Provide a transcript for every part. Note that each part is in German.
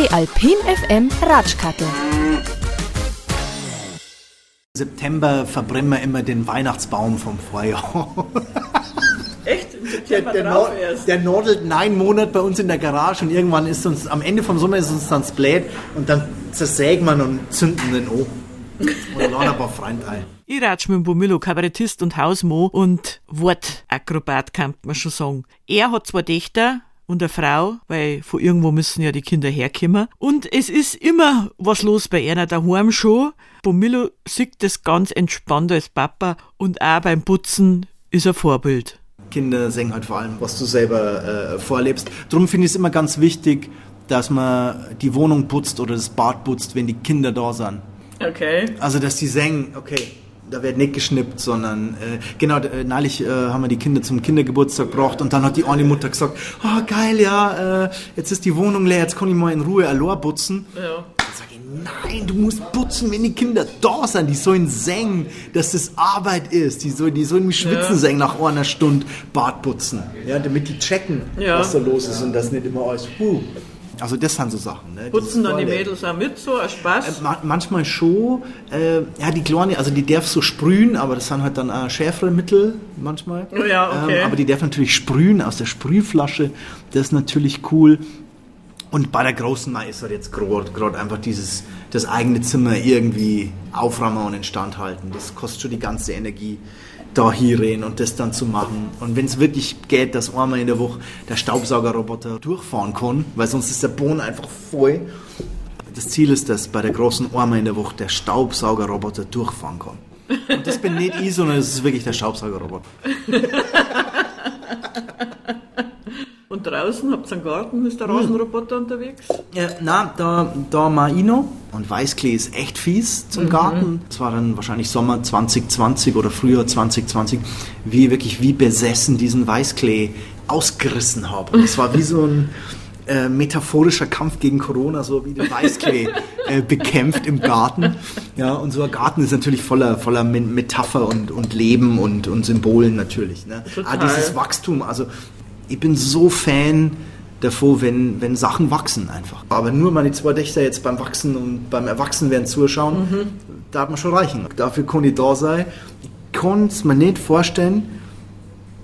Die Alpin FM Ratschkattel. September verbrennen wir immer den Weihnachtsbaum vom Vorjahr. Echt? Im Der, September der, drauf Nord, erst. der nordelt neun Monate bei uns in der Garage und irgendwann ist uns, am Ende vom Sommer ist uns dann spät und dann zersägen wir und zünden den an. Und laden ein paar Freunde ein. Ich ratsch mit dem Bumillo, Kabarettist und Hausmo und Wortakrobat kann man schon sagen. Er hat zwei Töchter und eine Frau, weil von irgendwo müssen ja die Kinder herkommen. Und es ist immer was los bei einer daheim schon. Bumillo sieht das ganz entspannt als Papa und auch beim Putzen ist er Vorbild. Kinder sehen halt vor allem, was du selber äh, vorlebst. Darum finde ich es immer ganz wichtig, dass man die Wohnung putzt oder das Bad putzt, wenn die Kinder da sind. Okay. Also, dass die singen, okay, da wird nicht geschnippt, sondern, äh, genau, äh, neulich äh, haben wir die Kinder zum Kindergeburtstag gebracht und dann hat die eine Mutter gesagt, oh geil, ja, äh, jetzt ist die Wohnung leer, jetzt kann ich mal in Ruhe allein putzen. Ja. Dann sage ich, nein, du musst putzen, wenn die Kinder da sind, die sollen singen, dass das Arbeit ist, die sollen, die sollen mich schwitzen Ja. singen nach einer Stunde Bad putzen, ja, damit die checken, Ja. was da los ist und das nicht immer alles, puh. Also das sind so Sachen. Ne? Putzen dann die. Mädels auch mit, so als Spaß? Ma manchmal schon. Äh, ja, die Kleine, also die darf so sprühen, aber das sind halt dann auch schärfere Mittel manchmal. Ja, okay. Ähm, aber die darf natürlich sprühen aus der Sprühflasche. Das ist natürlich cool. Und bei der großen Mai ist halt jetzt gerade einfach dieses, das eigene Zimmer irgendwie aufräumen und instand halten. Das kostet schon die ganze Energie, da hierhin und das dann zu machen. Und wenn es wirklich geht, dass einmal in der Woche der Staubsaugerroboter durchfahren kann, weil sonst ist der Boden einfach voll. Das Ziel ist, dass bei der großen einmal in der Woche der Staubsaugerroboter durchfahren kann. Und das bin nicht ich, sondern es ist wirklich der Staubsaugerroboter. Draußen habt ihr einen Garten, ist der Hm. Rasenroboter unterwegs? Ja, na, da, da Maino und Weißklee ist echt fies zum Garten. Das war dann wahrscheinlich Sommer 2020 oder Frühjahr 2020, wie wirklich wie besessen diesen Weißklee ausgerissen habe. Und es war wie so ein äh, metaphorischer Kampf gegen Corona, so wie der Weißklee äh, bekämpft im Garten. Ja, und so ein Garten ist natürlich voller, voller Metapher und, und Leben und, und Symbolen natürlich. Ne? Total. Ah, dieses Wachstum, also ich bin so Fan davor, wenn, wenn Sachen wachsen einfach. Aber nur meine zwei Töchter jetzt beim Wachsen und beim Erwachsenwerden zuschauen, da hat man schon reichen. Dafür kann ich da sein. Ich kann es mir nicht vorstellen,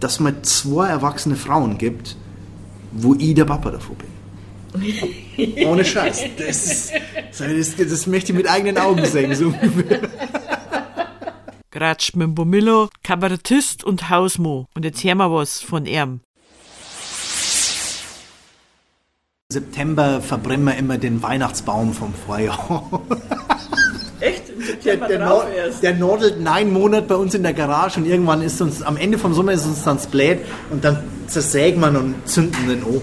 dass mal zwei erwachsene Frauen gibt, wo ich der Papa davor bin. Ohne Scheiß. Das, das, das möchte ich mit eigenen Augen sehen. So. Gratsch Bumillo, Kabarettist und Hausmo. Und jetzt hören wir was von ihm. September verbrennen wir immer den Weihnachtsbaum vom Vorjahr. Echt? Im Der, September der, drauf Nord, erst? der nordelt neun Monate bei uns in der Garage und irgendwann ist uns, am Ende vom Sommer ist uns dann spät und dann zersägen wir und zünden den an.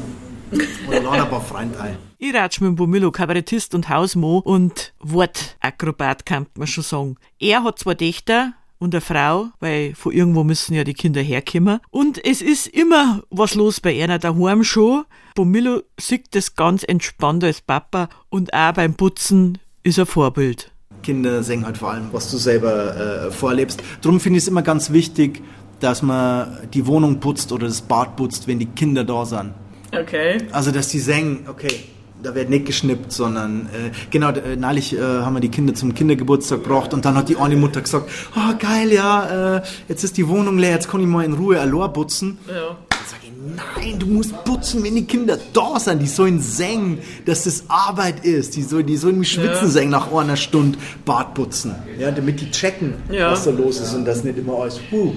Und paar Freunde ein. Ich ratsch mit dem Bumillo, Kabarettist und Hausmo und Wortakrobat kann man schon sagen. Er hat zwei Töchter und eine Frau, weil von irgendwo müssen ja die Kinder herkommen. Und es ist immer was los bei einer daheim schon. Bumillo sieht das ganz entspannt als Papa und auch beim Putzen ist er Vorbild. Kinder sehen halt vor allem, was du selber äh, vorlebst. Darum finde ich es immer ganz wichtig, dass man die Wohnung putzt oder das Bad putzt, wenn die Kinder da sind. Okay. Also, dass die singen, okay, da wird nicht geschnippt, sondern, äh, genau, äh, neulich äh, haben wir die Kinder zum Kindergeburtstag gebracht und dann hat die eine Mutter gesagt, oh geil, ja, äh, jetzt ist die Wohnung leer, jetzt kann ich mal in Ruhe allein putzen. Ja. Dann sage ich, nein, du musst putzen, wenn die Kinder da sind, die sollen singen, dass das Arbeit ist, die sollen, die sollen mich schwitzen Ja. singen nach einer Stunde Bad putzen, ja, damit die checken, Ja. was da los ist und das nicht immer alles, puh.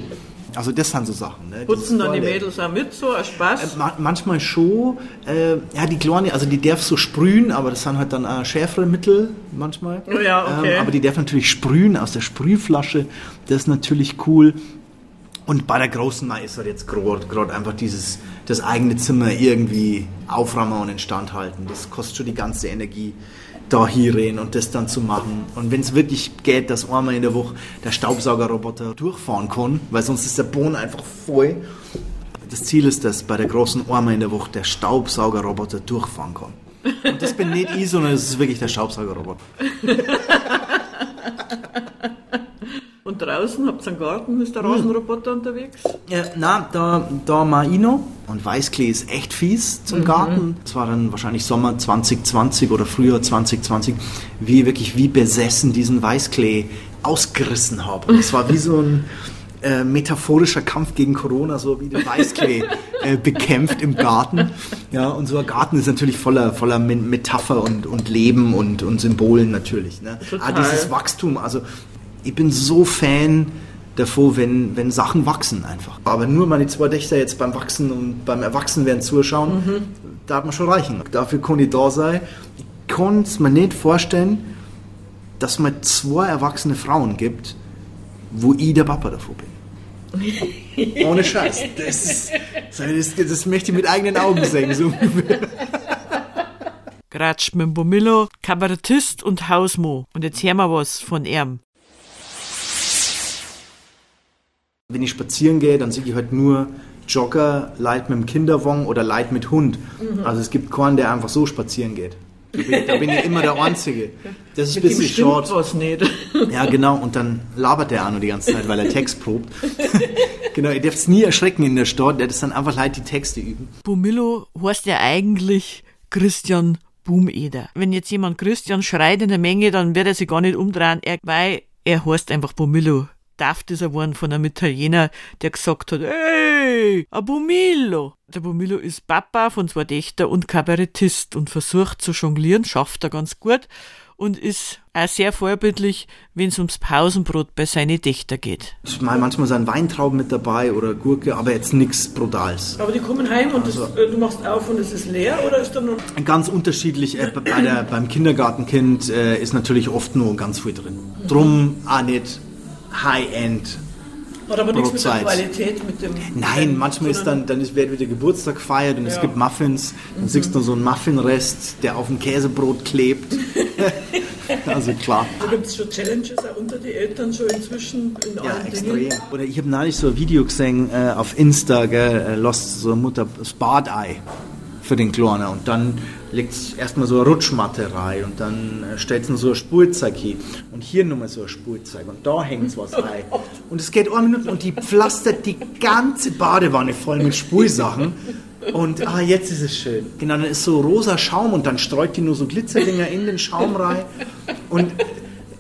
Also das sind so Sachen. Ne? Putzen dann die. Mädels auch mit, so als Spaß? Ma manchmal schon. Äh, ja, die Kleine, also die darf so sprühen, aber das sind halt dann auch schärfere Mittel manchmal. Ja, okay. Ähm, aber die darf natürlich sprühen aus der Sprühflasche. Das ist natürlich cool. Und bei der großen Mai ist halt jetzt gerade einfach dieses, das eigene Zimmer irgendwie aufräumen und instand halten. Das kostet schon die ganze Energie, da hierhin und das dann zu machen. Und wenn es wirklich geht, dass einmal in der Woche der Staubsaugerroboter durchfahren kann, weil sonst ist der Boden einfach voll. Das Ziel ist, dass bei der großen einmal in der Woche der Staubsaugerroboter durchfahren kann. Und das bin nicht ich, sondern es ist wirklich der Staubsaugerroboter. Und draußen habt ihr einen Garten, ist der Rasenroboter unterwegs? Ja, na, da, da Maino und Weißklee ist echt fies zum Garten. Es war dann wahrscheinlich Sommer 2020 oder Frühjahr 2020, wie wirklich wie besessen diesen Weißklee ausgerissen habe. Und es war wie so ein äh, metaphorischer Kampf gegen Corona, so wie der Weißklee äh, bekämpft im Garten. Ja, und so ein Garten ist natürlich voller, voller Metapher und, und Leben und, und Symbolen natürlich. Ne? Total. Ah, dieses Wachstum, also ich bin so Fan davor, wenn, wenn Sachen wachsen einfach. Aber nur meine zwei Dächter jetzt beim Wachsen und beim Erwachsenwerden zuschauen, da hat man schon reichen. Dafür kann ich da sein. Ich kann es mir nicht vorstellen, dass es mal zwei erwachsene Frauen gibt, wo ich der Papa davor bin. Ohne Scheiß. Das, das, das möchte ich mit eigenen Augen sehen. So. Gratsch mit dem Bomillo, Kabarettist und Hausmo. Und jetzt hören wir was von ihm. Wenn ich spazieren gehe, dann sehe ich halt nur Jogger, Leid mit dem Kinderwagen oder Leid mit Hund. Also es gibt keinen, der einfach so spazieren geht. Da bin, da bin ich immer der Einzige. Das ist ein bisschen short. was nicht. Ja, genau. Und dann labert der auch nur die ganze Zeit, weil er Text probt. genau, ihr dürft es nie erschrecken in der Stadt. Der das dann einfach leid die Texte üben. Bomillo heißt ja eigentlich Christian Bumeder. Wenn jetzt jemand Christian schreit in der Menge, dann wird er sich gar nicht umdrehen, er, weil er heißt einfach Bomillo. Daft ist er geworden von einem Italiener, der gesagt hat, hey, a Bomillo. Der Bomillo ist Papa von zwei Töchter und Kabarettist und versucht zu jonglieren, schafft er ganz gut und ist auch sehr vorbildlich, wenn es ums Pausenbrot bei seinen Töchter geht. Mal manchmal sind Weintrauben mit dabei oder Gurke, aber jetzt nichts Brutales. Aber die kommen heim und das, äh, du machst auf und es ist leer oder ist da noch. Ganz unterschiedlich. Äh, bei der, beim Kindergartenkind äh, ist natürlich oft nur ganz viel drin. Drum auch nicht High-End. Hat aber nichts mit der. Qualität, mit dem. Nein, manchmal ist dann, dann ist, wird wieder Geburtstag gefeiert und es Ja. gibt Muffins. Dann siehst du so einen Muffinrest, der auf dem Käsebrot klebt. also klar. Da gibt es schon Challenges auch unter die Eltern schon inzwischen in Ja, allen extrem. Dingen. Oder ich habe neulich so ein Video gesehen äh, auf Insta, gell, äh, lost so eine Mutter das Badei für den Kleinen und dann legt erstmal so eine Rutschmatte rein und dann äh, stellt so ein Spielzeug hin und hier nochmal so ein Spielzeug und da hängt was rein. Und es geht eine Minute und die pflastert die ganze Badewanne voll mit Spielsachen. Und ah, jetzt ist es schön. Genau, dann ist so rosa Schaum und dann streut die nur so Glitzerdinger in den Schaum rein. Und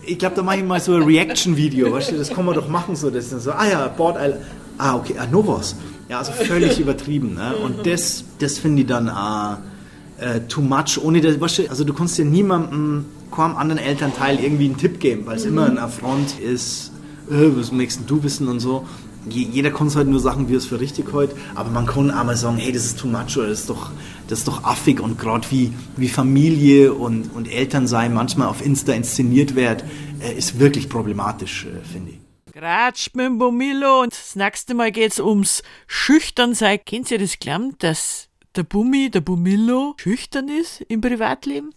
ich glaube, da mache ich mal so ein Reaction-Video, weißt du, das kann man doch machen, so, das ist so, ah ja, Board Island, ah, okay, ah, noch was. Ja, also völlig übertrieben, ne? Und das, das finde ich dann ah, äh, too much, ohne das, weißt du, also du kannst ja niemandem, keinem anderen Elternteil irgendwie einen Tipp geben, weil es immer ein Affront ist, äh, was möchtest du wissen und so. Je- Jeder kann halt nur sagen, wie es für richtig heute, aber man kann auch mal sagen, hey, das ist too much oder das ist doch, das ist doch affig und gerade wie, wie Familie und, und Elternsein manchmal auf Insta inszeniert wird, äh, ist wirklich problematisch, äh, finde ich. Gratsch mit dem und das nächste Mal geht's ums Schüchternsein. Kennt ihr das glauben, dass der Bummi, der Bumillo, schüchtern ist im Privatleben?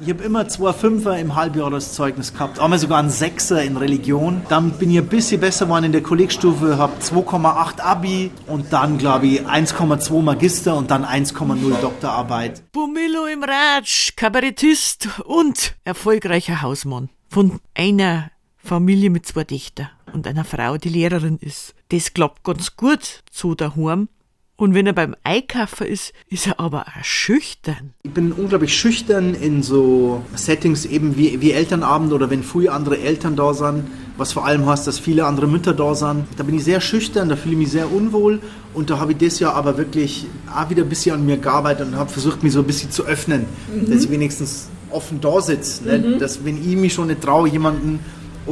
Ich habe immer zwei Fünfer im Halbjahreszeugnis gehabt, einmal sogar einen Sechser in Religion. Dann bin ich ein bisschen besser geworden in der Kollegstufe, habe 2,8 Abi und dann, glaube ich, 1,2 Magister und dann 1,0 Doktorarbeit. Bumillo im Ratsch, Kabarettist und erfolgreicher Hausmann von einer Familie mit zwei Töchtern und einer Frau, die Lehrerin ist. Das klappt ganz gut zu daheim. Und wenn er beim Einkaufen ist, ist er aber auch schüchtern. Ich bin unglaublich schüchtern in so Settings eben wie, wie Elternabend oder wenn früh andere Eltern da sind, was vor allem heißt, dass viele andere Mütter da sind. Da bin ich sehr schüchtern, da fühle ich mich sehr unwohl und da habe ich das Jahr aber wirklich auch wieder ein bisschen an mir gearbeitet und habe versucht, mich so ein bisschen zu öffnen, dass ich wenigstens offen da sitze. Ne? Dass wenn ich mich schon nicht traue, jemanden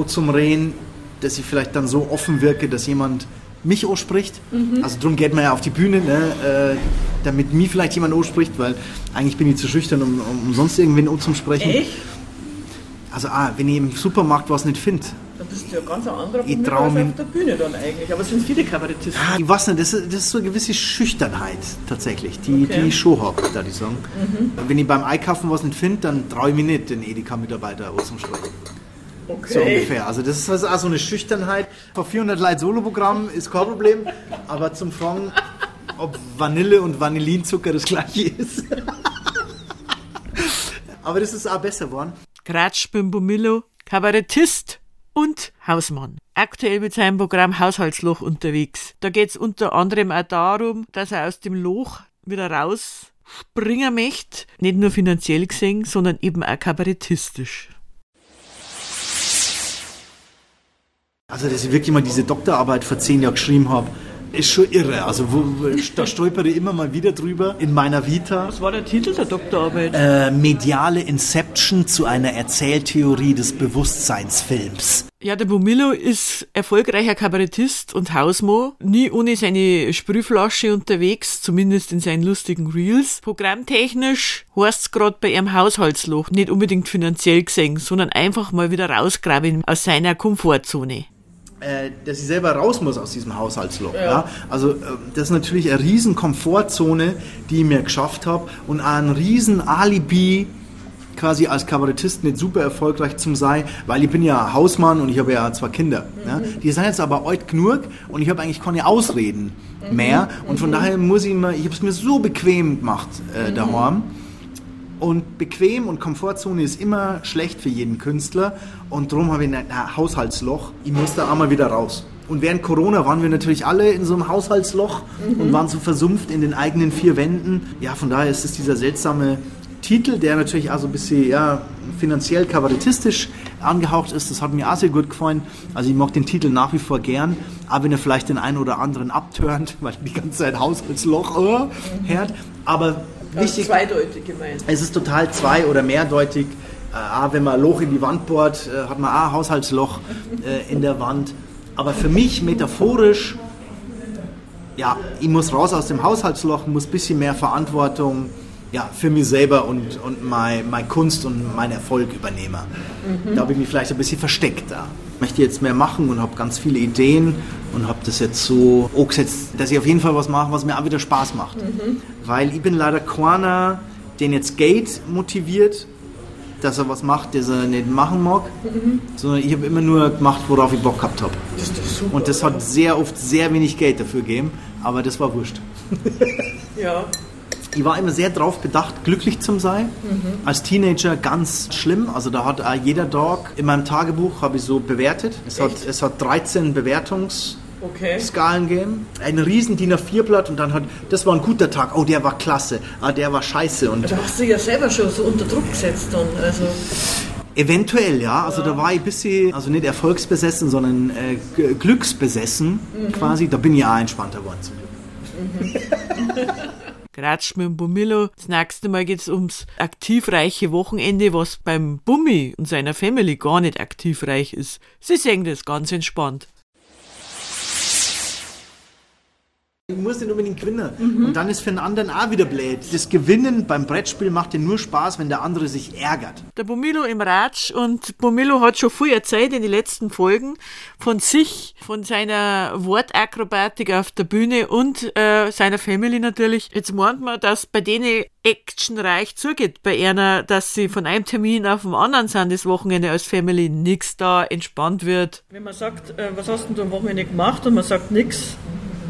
zum Reden, dass ich vielleicht dann so offen wirke, dass jemand mich ausspricht. Also darum geht man ja auf die Bühne, ne? äh, damit mich vielleicht jemand ausspricht, weil eigentlich bin ich zu schüchtern, um, um, sonst irgendwen anzusprechen. Echt? Also ah, wenn ich im Supermarkt was nicht finde. Da bist du ja ganz ein anderer Ich trau als mich- auf der Bühne dann eigentlich. Aber es sind viele Kabarettisten. Ah, ich weiß nicht, das ist, das ist so eine gewisse Schüchternheit tatsächlich, die, Okay. die ich schon habe, da die sagen. Wenn ich beim Einkaufen was nicht finde, dann traue ich mich nicht, den Edeka-Mitarbeiter auszusprechen. Okay. So ungefähr. Also das ist also auch so eine Schüchternheit. Vor 400 Leuten Soloprogramm ist kein Problem, aber zum Fragen, ob Vanille und Vanillinzucker das gleiche ist. aber das ist auch besser geworden. Gratsch beim Bumillo, Kabarettist und Hausmann. Aktuell mit seinem Programm Haushaltsloch unterwegs. Da geht's unter anderem auch darum, dass er aus dem Loch wieder rausspringen möchte. Nicht nur finanziell gesehen, sondern eben auch kabarettistisch. Also, dass ich wirklich mal diese Doktorarbeit vor zehn Jahren geschrieben habe, ist schon irre. Also wo, da stolpere ich immer mal wieder drüber in meiner Vita. Was war der Titel der Doktorarbeit? Äh, mediale Inception zu einer Erzähltheorie des Bewusstseinsfilms. Ja, der Bumillo ist erfolgreicher Kabarettist und Hausmo, nie ohne seine Sprühflasche unterwegs, zumindest in seinen lustigen Reels. Programmtechnisch heißt's grad bei ihrem Haushaltsloch, nicht unbedingt finanziell gesehen, sondern einfach mal wieder rausgraben aus seiner Komfortzone dass ich selber raus muss aus diesem Haushaltsloch. Ja. ja. Also äh, das ist natürlich eine riesen Komfortzone, die ich mir geschafft habe und ein riesen Alibi quasi als Kabarettist nicht super erfolgreich zum sein, weil ich bin ja Hausmann und ich habe ja zwei Kinder. Mhm. Ja. Die sind jetzt aber alt genug und ich habe eigentlich keine Ausreden mhm. mehr und von mhm. daher muss ich mir, ich habe es mir so bequem gemacht äh, daheim und bequem und Komfortzone ist immer schlecht für jeden Künstler. Und darum habe ich ein Haushaltsloch. Ich muss da einmal wieder raus. Und während Corona waren wir natürlich alle in so einem Haushaltsloch mhm. und waren so versumpft in den eigenen vier Wänden. Ja, von daher ist es dieser seltsame Titel, der natürlich auch so ein bisschen ja, finanziell kabarettistisch angehaucht ist. Das hat mir auch sehr gut gefallen. Also ich mag den Titel nach wie vor gern, aber wenn er vielleicht den einen oder anderen abtönt, weil die ganze Zeit Haushaltsloch äh, hört. Aber wichtig. zweideutig gemeint. Es ist total zwei- oder mehrdeutig. Äh, wenn man Loch in die Wand bohrt, äh, hat man ein Haushaltsloch äh, in der Wand. Aber für mich metaphorisch, ja, ich muss raus aus dem Haushaltsloch, muss ein bisschen mehr Verantwortung ja, für mich selber und, und meine mein Kunst und meinen Erfolg übernehmen. Mhm. Da habe ich mich vielleicht ein bisschen versteckt da. Ich möchte jetzt mehr machen und habe ganz viele Ideen und habe das jetzt so angesetzt, dass ich auf jeden Fall was mache, was mir auch wieder Spaß macht. Mhm. Weil ich bin leider keiner, den jetzt Geld motiviert, dass er was macht, das er nicht machen mag, mhm. sondern ich habe immer nur gemacht, worauf ich Bock gehabt habe. Und das hat sehr oft sehr wenig Geld dafür gegeben, aber das war wurscht. ja. Ich war immer sehr darauf bedacht, glücklich zu sein. Mhm. Als Teenager ganz schlimm. Also da hat jeder Tag in meinem Tagebuch habe ich so bewertet. Es hat, es hat 13 Bewertungs okay. Skalen gegeben. Ein riesen DIN A4-Blatt und dann hat, das war ein guter Tag, oh, der war klasse, ah, der war scheiße. Und da hast du ja selber schon so unter Druck gesetzt dann, also... Eventuell, ja. Also ja. da war ich ein bisschen, also nicht erfolgsbesessen, sondern äh, glücksbesessen mhm. quasi. Da bin ich auch entspannter geworden zum Glück. Mhm. Gratsch mit dem Bumillo. Das nächste Mal geht's ums aktivreiche Wochenende, was beim Bummi und seiner Family gar nicht aktivreich ist. Sie sehen das ganz entspannt. Ich muss den unbedingt gewinnen. Mhm. Und dann ist für den anderen auch wieder blöd. Das Gewinnen beim Brettspiel macht dir nur Spaß, wenn der andere sich ärgert. Der Bomilo im Ratsch und Bomilo hat schon viel erzählt in den letzten Folgen von sich, von seiner Wortakrobatik auf der Bühne und äh, seiner Family natürlich. Jetzt meint man, dass bei denen actionreich zugeht bei einer, dass sie von einem Termin auf den anderen sind, das Wochenende als Family nichts da entspannt wird. Wenn man sagt, äh, was hast du am Wochenende gemacht und man sagt nichts,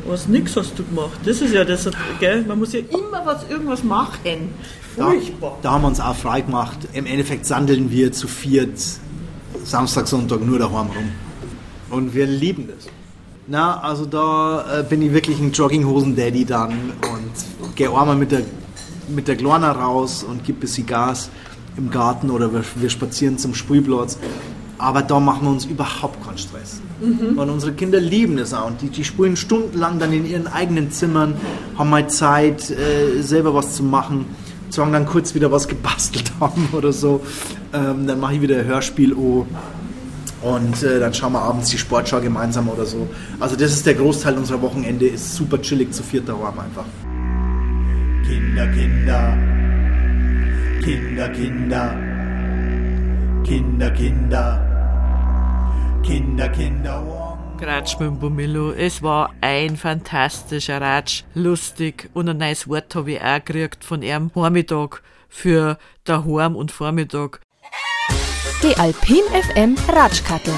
was nix hast du gemacht. Das ist ja das, gell? Man muss ja immer was, irgendwas machen. Furchtbar. Da, da haben wir uns auch frei gemacht. Im Endeffekt sandeln wir zu viert Samstag, Sonntag nur daheim rum. Und wir lieben das. Na, also da äh, bin ich wirklich ein Jogginghosen-Daddy dann und gehe einmal mit der, mit der Glorna raus und gib ein bisschen Gas im Garten oder wir, wir spazieren zum Spielplatz. Aber da machen wir uns überhaupt keinen Stress. Mhm. Weil unsere Kinder lieben es auch. Und die, die spulen stundenlang dann in ihren eigenen Zimmern, haben mal Zeit, äh, selber was zu machen. Sagen dann kurz wieder was gebastelt haben oder so. Ähm, dann mache ich wieder ein Hörspiel oh. Und äh, dann schauen wir abends die Sportschau gemeinsam oder so. Also das ist der Großteil unserer Wochenende, ist super chillig zu viert daheim einfach. Kinder, Kinder, Kinder, Kinder, Kinder, Kinder. Kinder, Kinder. Gratsch mit dem Bumillo. Es war ein fantastischer Ratsch. Lustig. Und ein neues Wort habe ich auch gekriegt von ihrem Vormittag für daheim und Vormittag. Die Alpin FM Ratschkattel.